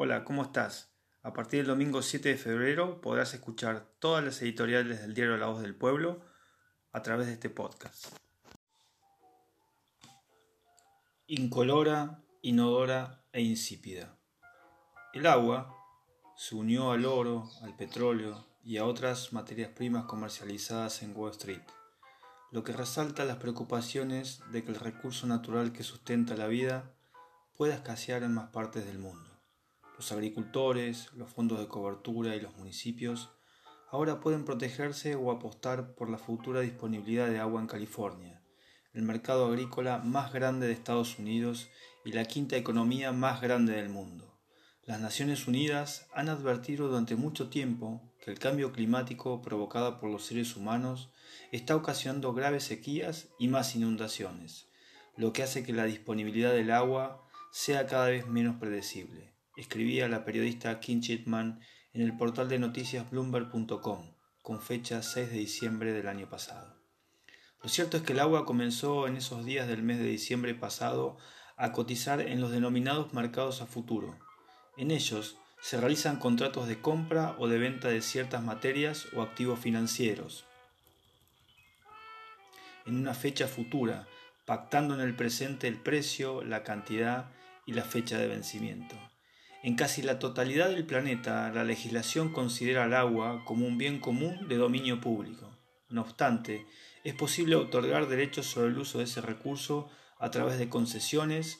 Hola, ¿cómo estás? A partir del domingo 7 de febrero podrás escuchar todas las editoriales del diario La Voz del Pueblo a través de este podcast. Incolora, inodora e insípida. El agua se unió al oro, al petróleo y a otras materias primas comercializadas en Wall Street, lo que resalta las preocupaciones de que el recurso natural que sustenta la vida pueda escasear en más partes del mundo. Los agricultores, los fondos de cobertura y los municipios ahora pueden protegerse o apostar por la futura disponibilidad de agua en California, el mercado agrícola más grande de Estados Unidos y la quinta economía más grande del mundo. Las Naciones Unidas han advertido durante mucho tiempo que el cambio climático provocado por los seres humanos está ocasionando graves sequías y más inundaciones, lo que hace que la disponibilidad del agua sea cada vez menos predecible escribía la periodista Kim Chitman en el portal de noticias bloomberg.com con fecha 6 de diciembre del año pasado. Lo cierto es que el agua comenzó en esos días del mes de diciembre pasado a cotizar en los denominados mercados a futuro. En ellos se realizan contratos de compra o de venta de ciertas materias o activos financieros en una fecha futura, pactando en el presente el precio, la cantidad y la fecha de vencimiento. En casi la totalidad del planeta, la legislación considera el agua como un bien común de dominio público. No obstante, es posible otorgar derechos sobre el uso de ese recurso a través de concesiones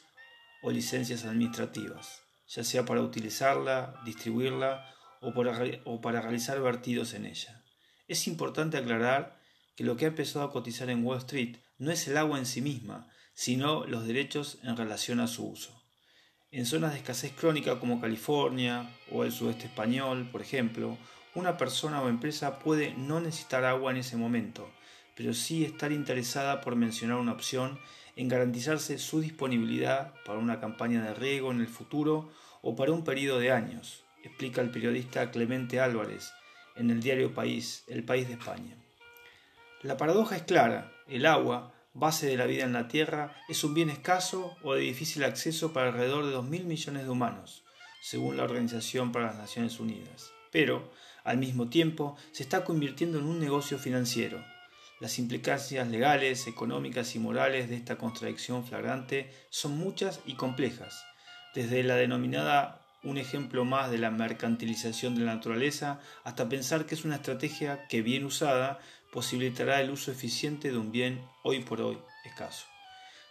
o licencias administrativas, ya sea para utilizarla, distribuirla o para, realizar vertidos en ella. Es importante aclarar que lo que ha empezado a cotizar en Wall Street no es el agua en sí misma, sino los derechos en relación a su uso. En zonas de escasez crónica como California o el sudeste español, por ejemplo, una persona o empresa puede no necesitar agua en ese momento, pero sí estar interesada por mencionar una opción en garantizarse su disponibilidad para una campaña de riego en el futuro o para un periodo de años, explica el periodista Clemente Álvarez en el diario País, El País de España. La paradoja es clara, el agua, base de la vida en la Tierra, es un bien escaso o de difícil acceso para alrededor de 2.000 millones de humanos, según la Organización para las Naciones Unidas. Pero, al mismo tiempo, se está convirtiendo en un negocio financiero. Las implicancias legales, económicas y morales de esta contradicción flagrante son muchas y complejas, desde la denominada un ejemplo más de la mercantilización de la naturaleza, hasta pensar que es una estrategia que bien usada posibilitará el uso eficiente de un bien hoy por hoy escaso.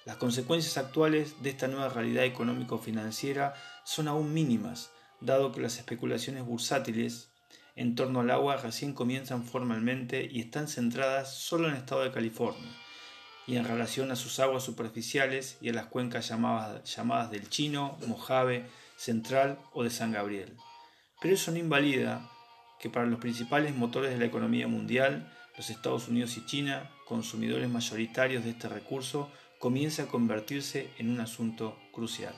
Las consecuencias actuales de esta nueva realidad económico-financiera son aún mínimas, dado que las especulaciones bursátiles en torno al agua recién comienzan formalmente y están centradas solo en el estado de California, y en relación a sus aguas superficiales y a las cuencas llamadas, llamadas del Chino, Mojave, Central o de San Gabriel. Pero eso no invalida que para los principales motores de la economía mundial, los Estados Unidos y China, consumidores mayoritarios de este recurso, comience a convertirse en un asunto crucial.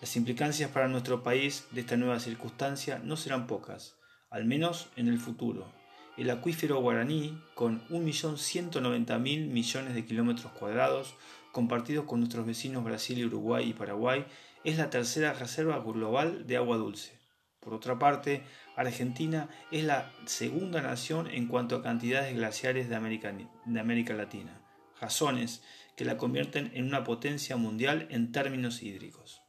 Las implicancias para nuestro país de esta nueva circunstancia no serán pocas, al menos en el futuro. El acuífero guaraní, con 1.190.000 millones de kilómetros cuadrados, compartidos con nuestros vecinos Brasil, Uruguay y Paraguay, es la tercera reserva global de agua dulce. Por otra parte, Argentina es la segunda nación en cuanto a cantidades glaciares de América, de América Latina, razones que la convierten en una potencia mundial en términos hídricos.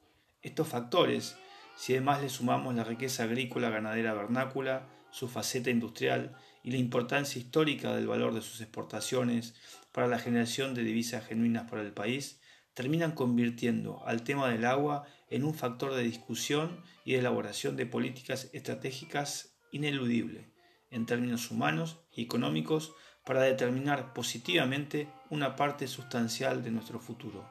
Estos factores, si además le sumamos la riqueza agrícola ganadera vernácula, su faceta industrial y la importancia histórica del valor de sus exportaciones para la generación de divisas genuinas para el país, terminan convirtiendo al tema del agua en un factor de discusión y elaboración de políticas estratégicas ineludible en términos humanos y económicos para determinar positivamente una parte sustancial de nuestro futuro.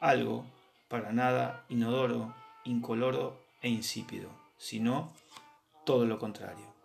Algo para nada inodoro, incoloro e insípido, sino todo lo contrario.